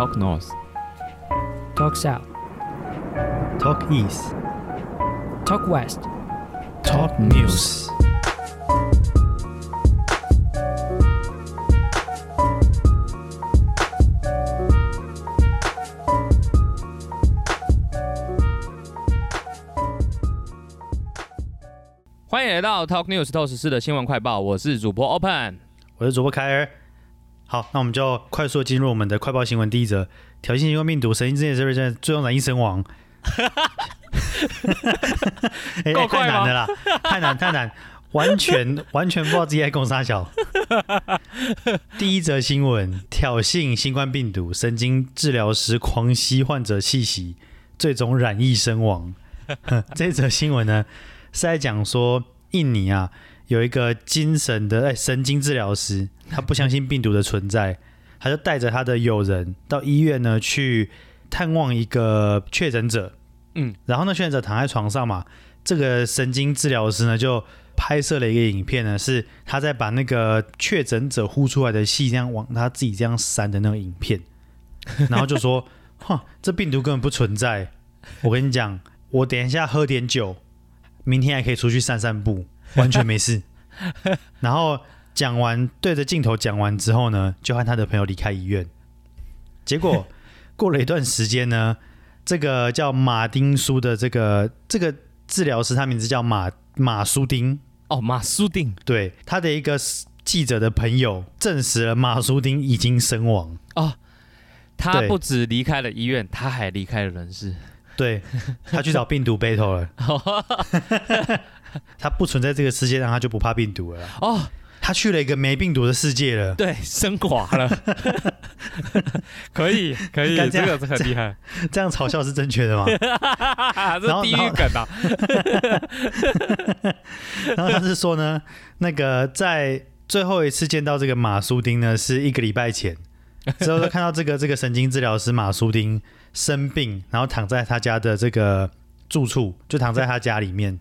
Talk North. Talk South, Talk East, Talk West. Talk News。欢迎来到 Talk News 透视室的新闻快报，我是主播 Open。我是主播凯尔。好，那我们就快速地进入我们的快报新闻第一则：挑衅新冠病毒，神经之夜是最终染疫身亡。哎够太难了啦，太难太难，完全 完全不知道自己在攻啥小。第一则新闻：挑衅新冠病毒，神经治疗师狂吸患者气息，最终染疫身亡。这则新闻呢是在讲说，印尼啊有一个精神的哎神经治疗师，他不相信病毒的存在，他就带着他的友人到医院呢去探望一个确诊者。嗯，然后呢，确诊者躺在床上嘛，这个神经治疗师呢就拍摄了一个影片呢，是他在把那个确诊者呼出来的气这样往他自己这样扇的那个影片，然后就说：“哼，这病毒根本不存在。我跟你讲，我等一下喝点酒，明天还可以出去散散步，完全没事。”然后讲完对着镜头讲完之后呢，就和他的朋友离开医院。结果 过了一段时间呢，这个叫马丁苏的这个这个治疗师，他名字叫马马苏丁，哦，马苏丁对他的一个记者的朋友证实了马苏丁已经身亡。哦，他不止离开了医院，他还离开了人世。对他去找病毒 battle 了，他不存在这个世界上，他就不怕病毒了。哦，他去了一个没病毒的世界了。对，升华了。可以，可以，这个是很厉害。这样嘲笑是正确的吗？这是地狱梗啊！然后他是说呢，那个在最后一次见到这个马苏丁呢，是一个礼拜前，之后就看到这个这个神经治疗师马苏丁生病，然后躺在他家的这个住处，就躺在他家里面。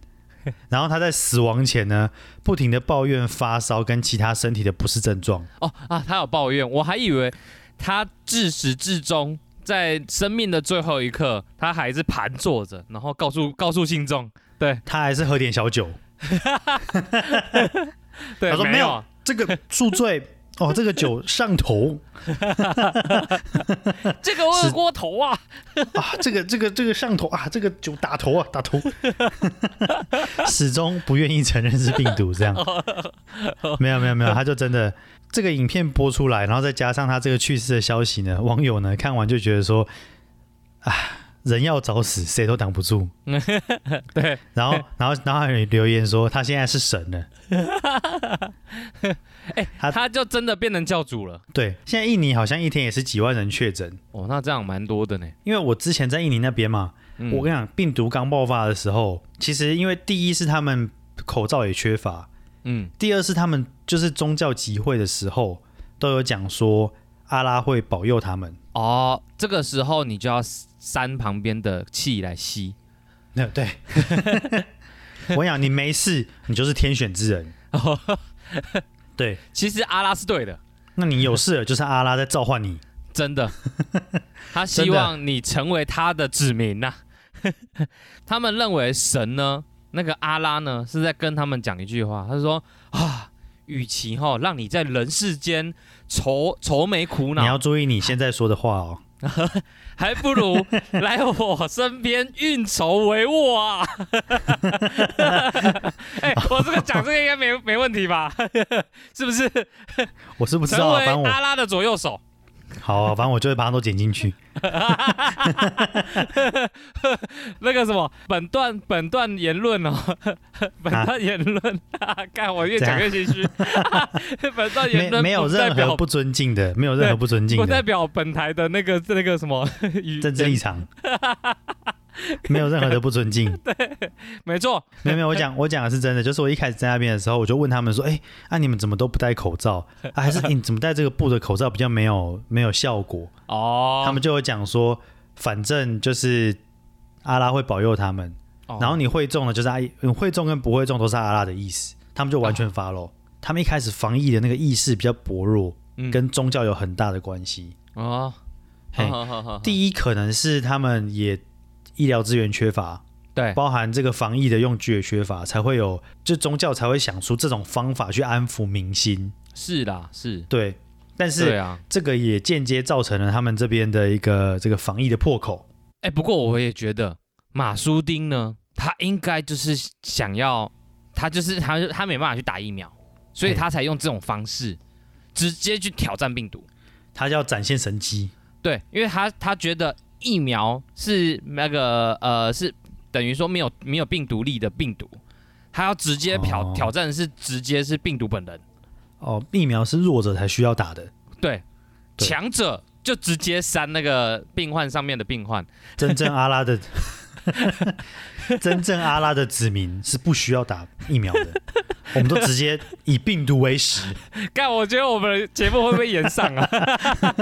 然后他在死亡前呢，不停的抱怨发烧跟其他身体的不适症状。哦啊，他有抱怨，我还以为他至始至终在生命的最后一刻，他还是盘坐着，然后告诉告诉信众，对。他还是喝点小酒，对，他说没有。没有，这个宿醉哦，这个酒上头。这个二锅头啊，啊，这个这个这个上头啊，这个酒打头啊，打头，始终不愿意承认是病毒，这样。没有没有没有，他就真的这个影片播出来，然后再加上他这个去世的消息呢，网友呢看完就觉得说啊，人要早死，谁都挡不住。对，然后然后然后还有留言说他现在是神了，哎、他他就真的变成教主了。对，现在印尼好像一天也是几万人确诊，哦，那这样蛮多的呢。因为我之前在印尼那边嘛，嗯我跟你讲，病毒刚爆发的时候，其实因为第一是他们口罩也缺乏，嗯，第二是他们就是宗教集会的时候都有讲说阿拉会保佑他们。哦，这个时候你就要扇旁边的气来吸。那对，我跟你讲，你没事，你就是天选之人。对，其实阿拉是对的，那你有事了，就是阿拉在召唤你。真的，他希望你成为他的子民呐、他们认为神呢，那个阿拉呢，是在跟他们讲一句话，他说啊，与其哈让你在人世间愁愁眉苦恼你要，注意你现在说的话哦。还不如来我身边运筹帷幄啊！哎、我这个讲这个问题吧？是不是？我是不知道反正我阿拉的左右手。好啊，反正我就会把它都剪进去。那个什么，本段本段言论哦，本段言论，看我越讲越心虚。本段言论没没有任何不尊敬的，没有任何不尊敬的不代表本台的那个那个什么政治立场，没有任何的不尊敬。没错，没有没有，我讲 我讲的是真的，就是我一开始在那边的时候，我就问他们说，哎、啊你们怎么都不戴口罩？啊还是、诶你怎么戴这个布的口罩比较没有没有效果？哦，他们就有讲说，反正就是阿拉会保佑他们，哦然后你会中了就是阿你会中跟不会中都是阿拉的意思，他们就完全 follow。他们一开始防疫的那个意识比较薄弱，嗯跟宗教有很大的关系。哦，嘿好好好，第一可能是他们也医疗资源缺乏，对包含这个防疫的用具也缺乏，才会有就宗教才会想出这种方法去安抚民心。是啦，是，对，但对是啊。这个也间接造成了他们这边的一个这个防疫的破口。哎，不过我也觉得马苏丁呢，他应该就是想要，他就是他他没办法去打疫苗，所以他才用这种方式直接去挑战病毒。他要展现神机，对，因为他他觉得疫苗是那个呃是等于说没有没有病毒力的病毒，他要直接挑、哦。挑战是直接是病毒本人，哦，疫苗是弱者才需要打的，对，对强者就直接删那个病患上面的病患，真正阿拉的 真正阿拉的子民是不需要打疫苗的，我们都直接以病毒为食，干，我觉得我们的节目会不会延上啊？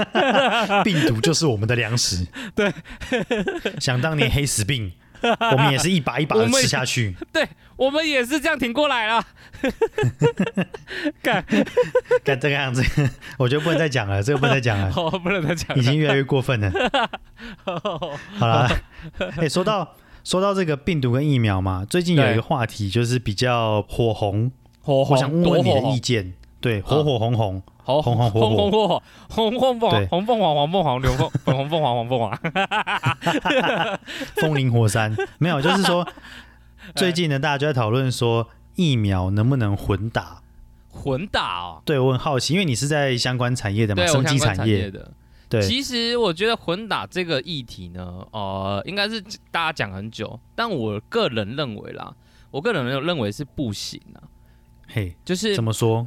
病毒就是我们的粮食。对，想当年黑死病，我们也是一把一把的吃下去。对我们也是这样挺过来了。干，干这个样子，我觉得不能再讲了，这个不能再讲了，好不能再讲。已经越来越过分了。好了，哎、说到说到这个病毒跟疫苗嘛，最近有一个话题就是比较火红，火我想问问你的意，见。对，火火红红，红红红火火红红火火，红红凤对红凤凰黄凤凰刘凤粉红凤凰黄凤凰。风林火山，没有，就是说 最近呢，大家就在讨论说疫苗能不能混打。混打哦，对我很好奇，因为你是在相关产业的嘛，生相关技产业。的。对，其实我觉得混打这个议题呢，呃，应该是大家讲很久，但我个人认为啦，我个人认为是不行啊，嘿，就是怎么说？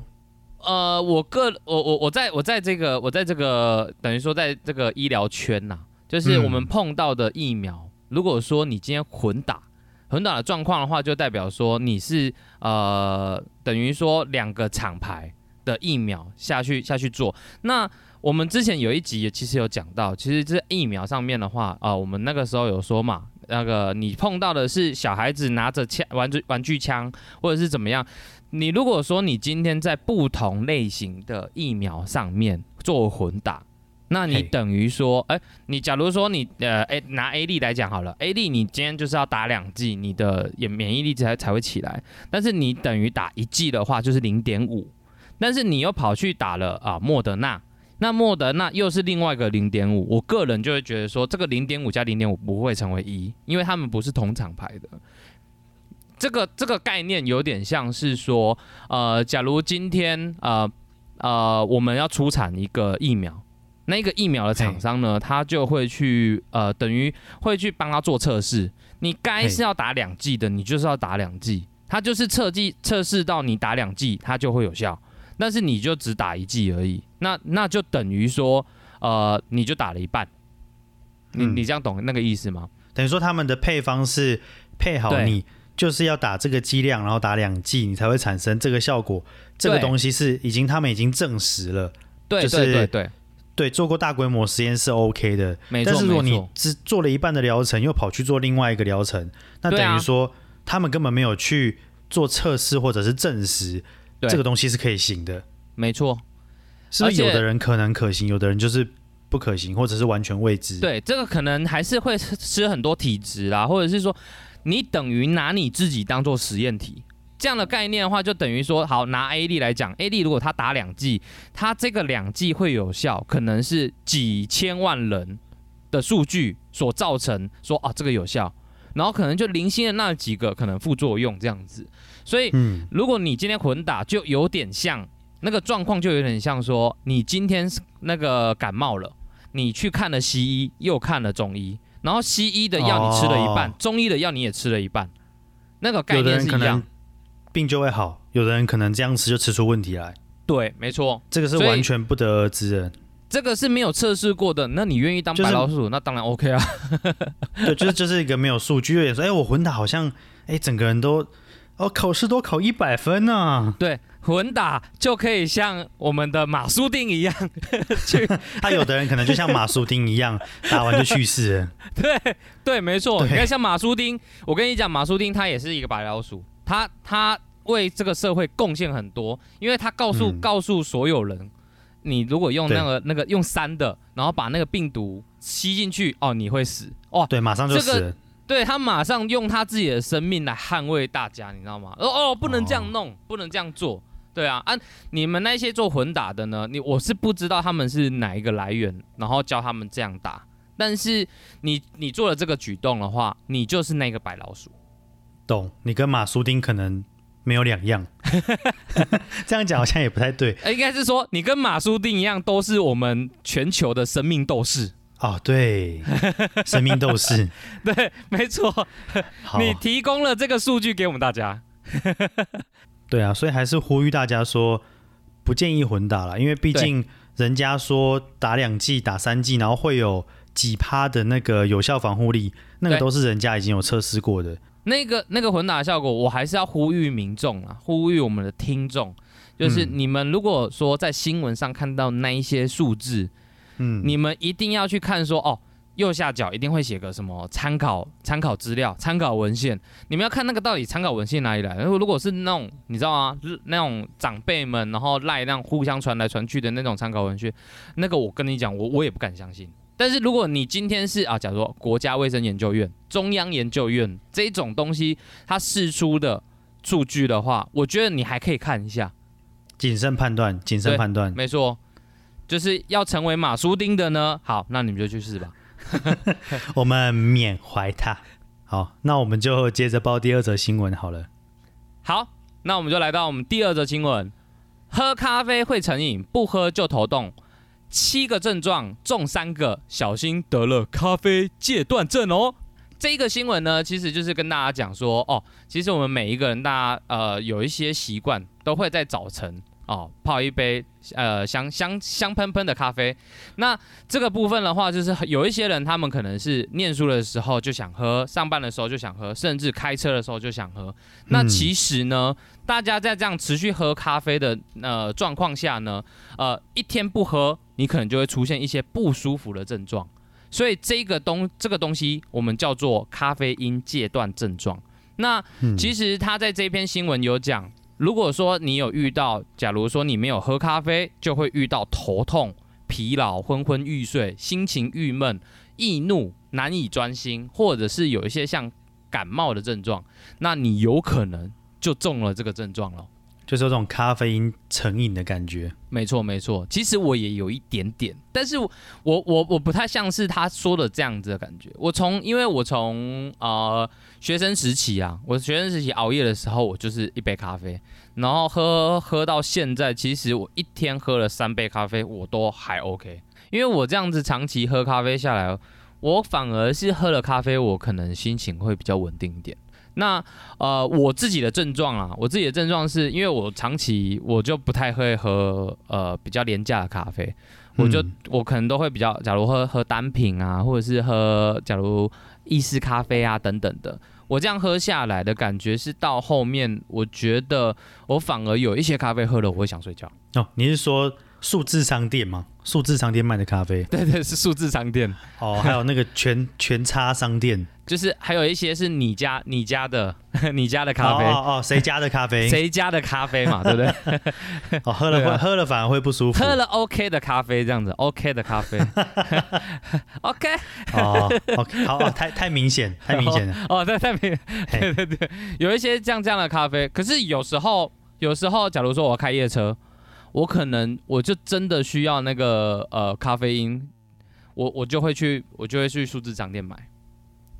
呃，我个我我我在我在这个我在这个等于说在这个医疗圈呐、就是嗯我们碰到的疫苗，如果说你今天混打混打的状况的话，就代表说你是呃等于说两个厂牌的疫苗下去下去做。那我们之前有一集也其实有讲到，其实这疫苗上面的话，啊、我们那个时候有说嘛，那个你碰到的是小孩子拿着枪玩具玩具枪，或者是怎么样。你如果说你今天在不同类型的疫苗上面做混打，那你等于说，哎、你假如说你呃，哎、拿 A 粒来讲好了，A 粒你今天就是要打两剂，你的也免疫力才才会起来，但是你等于打一剂的话就是零点五，但是你又跑去打了啊莫德纳。那莫德纳又是另外一个零点五，我个人就会觉得说，这个零点五加零点五不会成为一，因为他们不是同厂牌的。这个这个概念有点像是说，呃，假如今天呃呃我们要出产一个疫苗，那个疫苗的厂商呢，他就会去呃等于会去帮他做测试。你该是要打两剂的，你就是要打两剂，他就是测剂测试到你打两剂，它就会有效。但是你就只打一剂而已，那那就等于说，呃，你就打了一半。你嗯你这样懂那个意思吗？等于说他们的配方是配好对你就是要打这个剂量，然后打两剂，你才会产生这个效果。这个东西是已经他们已经证实了，对就是对对对，对，做过大规模实验是 OK 的。没错但是如果你，只做了一半的疗程，又跑去做另外一个疗程，那等于说他们根本没有去做测试或者是证实这个东西是可以行的。没错。是不是有的人可能可行，有的人就是不可行，或者是完全未知？，对，这个可能还是会吃吃很多体质啦，或者是说，你等于拿你自己当做实验体。这样的概念的话，就等于说，好拿 A D 来讲，A D 如果他打两剂，他这个两剂会有效，可能是几千万人的数据所造成，说啊这个有效，然后可能就零星的那几个可能副作用这样子。所以嗯，如果你今天混打，就有点像那个状况，就有点像说，你今天是那个感冒了，你去看了西医，又看了中医，然后西医的药你吃了一半，哦中医的药你也吃了一半，那个概有的念是一样人可能。病就会好，有的人可能这样吃就吃出问题来，对，没错，这个是所以完全不得而知的。这个是没有测试过的。那你愿意当就是白老鼠，那当然 OK 啊。对，就是就是一个没有数据，有点说，哎，我混打好像，哎，整个人都，哦，考试都考一百分呢、对，混打就可以像我们的马苏丁一样 去，他有的人可能就像马苏丁一样，打完就去世了。对对，没错。你看，像马苏丁，我跟你讲，马苏丁他也是一个白老鼠，他他为这个社会贡献很多，因为他告诉、嗯告诉所有人，你如果用那个那个用三的，然后把那个病毒吸进去，哦，你会死哇！对，马上就这个死了。对他马上用他自己的生命来捍卫大家，你知道吗？哦哦，不能这样哦弄，不能这样做。对啊，啊，你们那些做混打的呢？你我是不知道他们是哪一个来源，然后教他们这样打。但是你你做了这个举动的话，你就是那个白老鼠。懂？你跟马苏丁可能没有两样。这样讲好像也不太对呃，应该是说你跟马苏丁一样，都是我们全球的生命斗士。哦。对，生命斗士。对，没错，你提供了这个数据给我们大家。对啊，所以还是呼吁大家说，不建议混打了，因为毕竟人家说打两剂、打三剂，然后会有几趴的那个有效防护力，那个都是人家已经有测试过的。那个那个混打效果，我还是要呼吁民众啊，呼吁我们的听众，就是嗯你们如果说在新闻上看到那一些数字，嗯，你们一定要去看说哦。右下角一定会写个什么参考参考资料、参考文献，你们要看那个到底参考文献哪里来。然后如果是那种你知道吗？那种长辈们然后赖那样互相传来传去的那种参考文献，那个我跟你讲，我我也不敢相信。但是如果你今天是啊，假如说国家卫生研究院、中央研究院这种东西，它释出的数据的话，我觉得你还可以看一下。谨慎判断，谨慎判断。没错，就是要成为马苏丁的呢。好，那你们就去试吧。我们缅怀他。好，那我们就接着报第二则新闻好了。好，那我们就来到我们第二则新闻：喝咖啡会成瘾，不喝就头痛。七个症状中三个，小心得了咖啡戒断症哦。这一个新闻呢，其实就是跟大家讲说，哦，其实我们每一个人，大家呃有一些习惯，都会在早晨哦泡一杯呃香香香喷喷的咖啡。那这个部分的话，就是有一些人他们可能是念书的时候就想喝，上班的时候就想喝，甚至开车的时候就想喝。那嗯其实呢，大家在这样持续喝咖啡的呃状况下呢，呃，一天不喝，你可能就会出现一些不舒服的症状。所以这个东这个东西，我们叫做咖啡因戒断症状。那嗯，其实他在这篇新闻有讲，如果说你有遇到，假如说你没有喝咖啡，就会遇到头痛、疲劳、昏昏欲睡、心情郁闷、易怒、难以专心，或者是有一些像感冒的症状，那你有可能就中了这个症状了。就是有种咖啡因成瘾的感觉。没错，没错。其实我也有一点点，但是我我我我不太像是他说的这样子的感觉。我从因为我从呃学生时期啊，我学生时期熬夜的时候，我就是一杯咖啡，然后喝喝到现在，其实我一天喝了三杯咖啡，我都还 OK。因为我这样子长期喝咖啡下来，我反而是喝了咖啡，我可能心情会比较稳定一点。那呃，我自己的症状啊，我自己的症状是因为我长期我就不太会喝呃比较廉价的咖啡，我就、嗯。我可能都会比较，假如喝喝单品啊，或者是喝假如意式咖啡啊等等的，我这样喝下来的感觉是到后面，我觉得我反而有一些咖啡喝了我会想睡觉。哦，你是说数字商店吗？数字商店卖的咖啡 对对，是数字商店，哦，还有那个全全差商店就是还有一些是你家你家的 你家的咖啡。哦哦哦，谁家的咖啡？谁家的咖啡嘛，对不对？哦，喝了对啊会喝了反而会不舒服。喝了 OK 的咖啡，这样子 OK 的咖啡，OK 哦，OK，好，哦太太明显，太明显了。哦，对，太明，嘿对对对，有一些像这样的咖啡，可是有时候，有时候，假如说我开夜车，我可能我就真的需要那个呃咖啡因，我我就会去，我就会去数字商店买。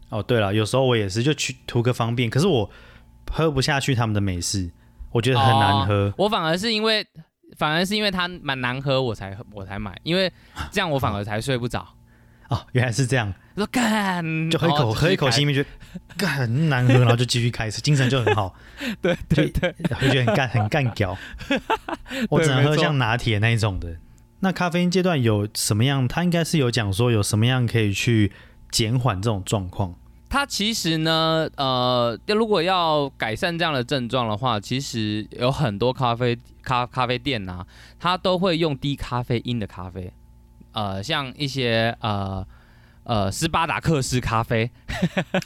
哦，对了，有时候我也是就去图个方便，可是我喝不下去他们的美式，我觉得很难喝。哦我反而是因为，反而是因为它蛮难喝，我才我才买，因为这样我反而才睡不着。哦，原来是这样，我说干，就喝一口，喝一口开心里面觉得干很难喝，然后就继续开始，精神就很好，对对对，会觉得很干很干屌。我只能喝像拿铁那一种的。那咖啡因阶段有什么样？他应该是有讲说有什么样可以去减缓这种状况。它其实呢，呃，如果要改善这样的症状的话，其实有很多咖啡咖咖啡店呐、它都会用低咖啡因的咖啡，呃，像一些呃呃斯巴达克斯咖啡，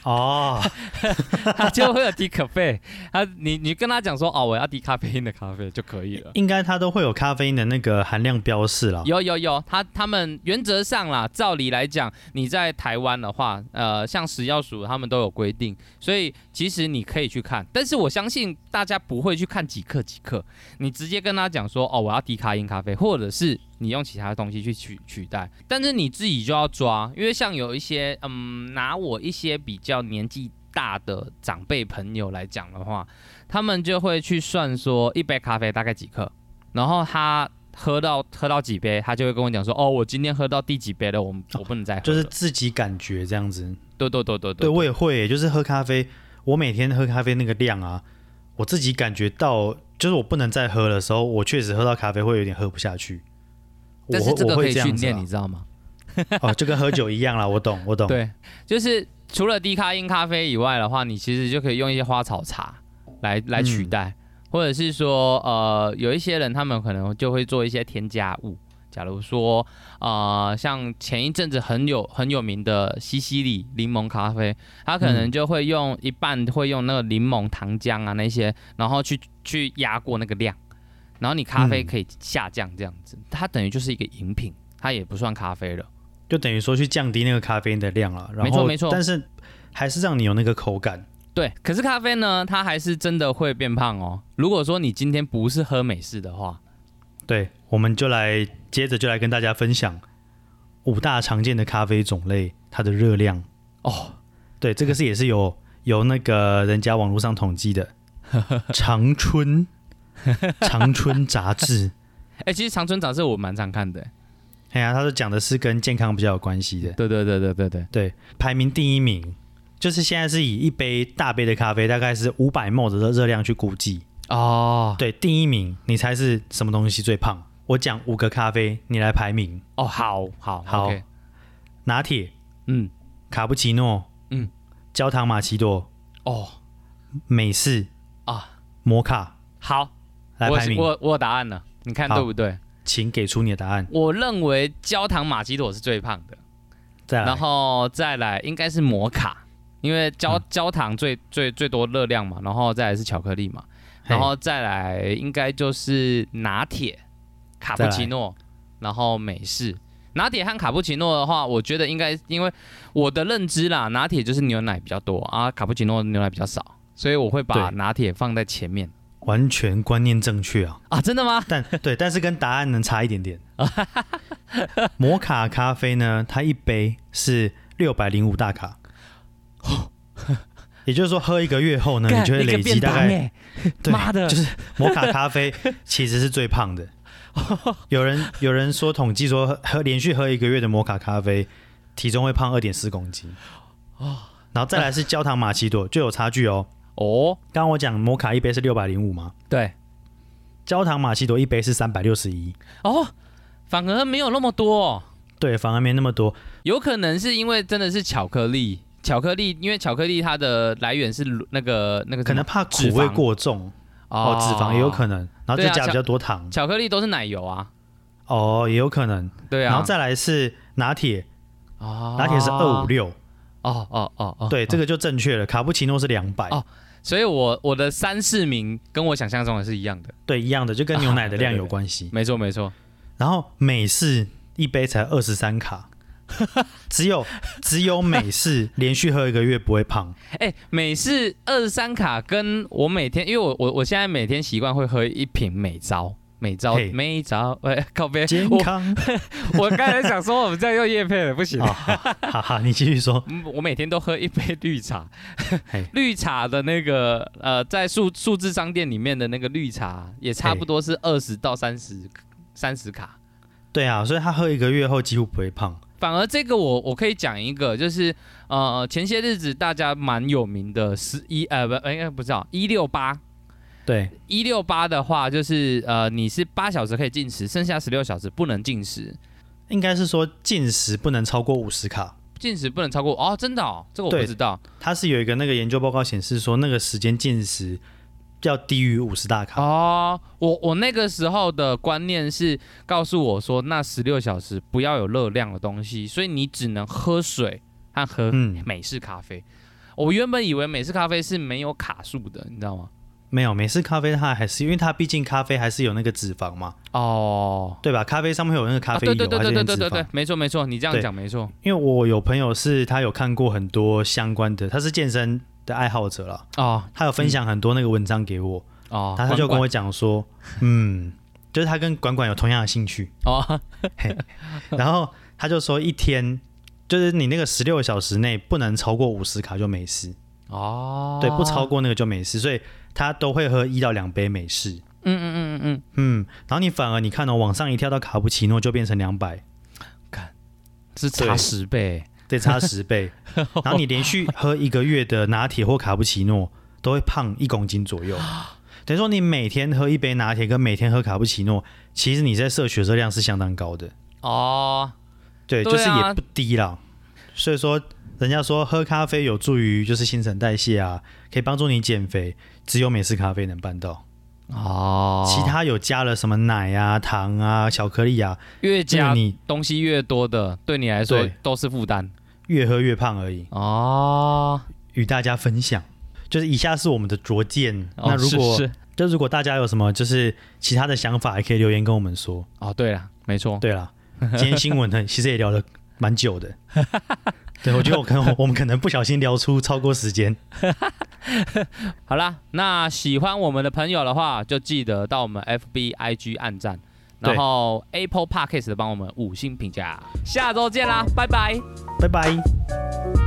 哦，他就会有低咖啡。他你你跟他讲说哦，我要低咖啡因的咖啡就可以了。应该它都会有咖啡因的那个含量标示了。有有有，他他们原则上啦，照理来讲，你在台湾的话，呃，像食药署他们都有规定，所以其实你可以去看，但是我相信大家不会去看几克几克，你直接跟他讲说，哦，我要低咖因咖啡，或者是你用其他东西去取取代，但是你自己就要抓，因为像有一些，嗯，拿我一些比较年纪大的长辈朋友来讲的话，他们就会去算说一杯咖啡大概几克，然后他。喝到喝到几杯，他就会跟我讲说：“哦，我今天喝到第几杯了，我我不能再喝了。”就是自己感觉这样子。对对对对对，我也会，就是喝咖啡，我每天喝咖啡那个量啊，我自己感觉到，就是我不能再喝的时候，我确实喝到咖啡会有点喝不下去。但是这个可以训练，你知道吗？哦，就跟喝酒一样啦，我懂，我懂。对，就是除了低咖因咖啡以外的话，你其实就可以用一些花草茶来来取嗯代，或者是说，呃，有一些人他们可能就会做一些添加物。假如说，呃，像前一阵子很有很有名的西西里柠檬咖啡，它可能嗯就会用一半会用那个柠檬糖浆啊那些，然后去去压过那个量，然后你咖啡嗯可以下降这样子，它等于就是一个饮品，它也不算咖啡了。就等于说去降低那个咖啡因的量了。没错没错但是还是让你有那个口感。对，可是咖啡呢，它还是真的会变胖哦。如果说你今天不是喝美式的话，对，我们就来接着就来跟大家分享五大常见的咖啡种类，它的热量。哦，对，这个是也是有有那个人家网络上统计的，长春 长春杂志，哎、其实长春杂志我蛮常看的。哎呀，他说讲的是跟健康比较有关系的。对对对对对对，对，排名第一名。就是现在是以一杯大杯的咖啡大概是五百 ml 的热量去估计。哦。对，第一名你猜是什么东西最胖？我讲五个咖啡，你来排名：哦，好好好。拿铁、嗯，卡布奇诺、嗯，焦糖玛奇朵、哦。美式。啊，摩卡，好，我来排名，我我有答案了，你看好对不对？请给出你的答案。我认为焦糖玛奇朵是最胖的，再来，然后再来应该是摩卡，因为焦、嗯焦糖最最最多热量嘛，然后再来是巧克力嘛，然后再来应该就是拿铁、卡布奇诺，然后美式。拿铁和卡布奇诺的话，我觉得应该因为我的认知啦，拿铁就是牛奶比较多啊，卡布奇诺牛奶比较少，所以我会把对拿铁放在前面完全观念正确啊，啊，真的吗？但对，但是跟答案能差一点点。摩卡咖啡呢，它一杯是六百零五大卡，也就是说，喝一个月后呢，你就会累积大概哎，对妈的就是摩卡咖啡其实是最胖的。有人有人说统计说喝喝连续喝一个月的摩卡咖啡，体重会胖二点四公斤。哦然后再来是焦糖玛奇朵，就有差距哦。哦，刚刚我讲摩卡一杯是六百零五嘛，对。焦糖玛奇朵一杯是三百六十一，哦，反而没有那么多、哦。对，反而没那么多。有可能是因为真的是巧克力，巧克力，因为巧克力它的来源是那个那个可能怕脂苦味肪过重哦，脂肪也有可能，然后就对啊加比较多糖。巧克力都是奶油啊，哦，也有可能。对啊，然后再来是拿铁，哦。拿铁是二五，六，哦哦哦哦，对，这个，就正确了。卡布奇诺是两百哦，所以我我的三四名跟我想象中的是一样的，对，一样的，就跟牛奶的量啊对对有关系。没错没错，然后美式一杯才二十三卡，只有只有美式连续喝一个月不会胖。哎，美式二十三卡跟我每天，因为我我我现在每天习惯会喝一瓶美招。美招嘿美招，哎，靠边！我健康 我刚才想说我们这样又叶配了，不行啊，。好好好，你继续说。嗯我每天都喝一杯绿茶嘿，绿茶的那个呃，在数数字商店里面的那个绿茶也差不多是二十到三十三十卡。对啊，所以他喝一个月后几乎不会胖。反而这个我我可以讲一个，就是呃前些日子大家蛮有名的十一呃不应该不知道一六八对，一六八的话，就是呃你是八小时可以进食，剩下十六小时不能进食，应该是说进食不能超过五十卡。进食不能超过哦，真的哦，这个我不知道它是有一个那个研究报告显示说，那个时间进食要低于五十大卡。哦，我我那个时候的观念是告诉我说，那十六小时不要有热量的东西，所以你只能喝水和喝嗯，美式咖啡。我原本以为美式咖啡是没有卡数的，你知道吗？没有美式咖啡，它还是因为它毕竟咖啡还是有那个脂肪嘛，哦，对吧？咖啡上面有那个咖啊，啡油，对对对还是有脂对对对对对肪。，没错没错，你这样对讲没错。因为我有朋友是他有看过很多相关的，他是健身的爱好者了，哦。他有分享很多那个文章给我，哦，他他就跟我管讲说，嗯，就是他跟管管有同样的兴趣，管哦，然后他就说一天就是你那个十六小时内不能超过五十卡就没事，哦，对，不超过那个就没事，所以他都会喝一到两杯美式。嗯嗯嗯嗯嗯，嗯，然后你反而你看哦，往上一跳到卡布奇诺就变成两百，看是差十倍，对差十倍。然后你连续喝一个月的拿铁或卡布奇诺，都会胖一公斤左右。等于说你每天喝一杯拿铁跟每天喝卡布奇诺，其实你在摄血热量是相当高的。哦，对，对啊就是也不低啦。所以说，人家说喝咖啡有助于就是新陈代谢啊，可以帮助你减肥，只有美式咖啡能办到。哦，其他有加了什么奶啊、糖啊、巧克力啊，越加你东西越多的，对你来说都是负担。越喝越胖而已。哦，与大家分享，就是以下是我们的拙见。哦那如果就如果大家有什么就是其他的想法，也可以留言跟我们说。哦，对了，没错，对了，今天新闻呢，其实也聊了蛮久的。对，我觉得我可能我们可能不小心聊出超过时间。好啦，那喜欢我们的朋友的话，就记得到我们 FB、IG 按赞，然后 Apple Podcast 帮我们五星评价。下周见啦，拜拜。拜拜。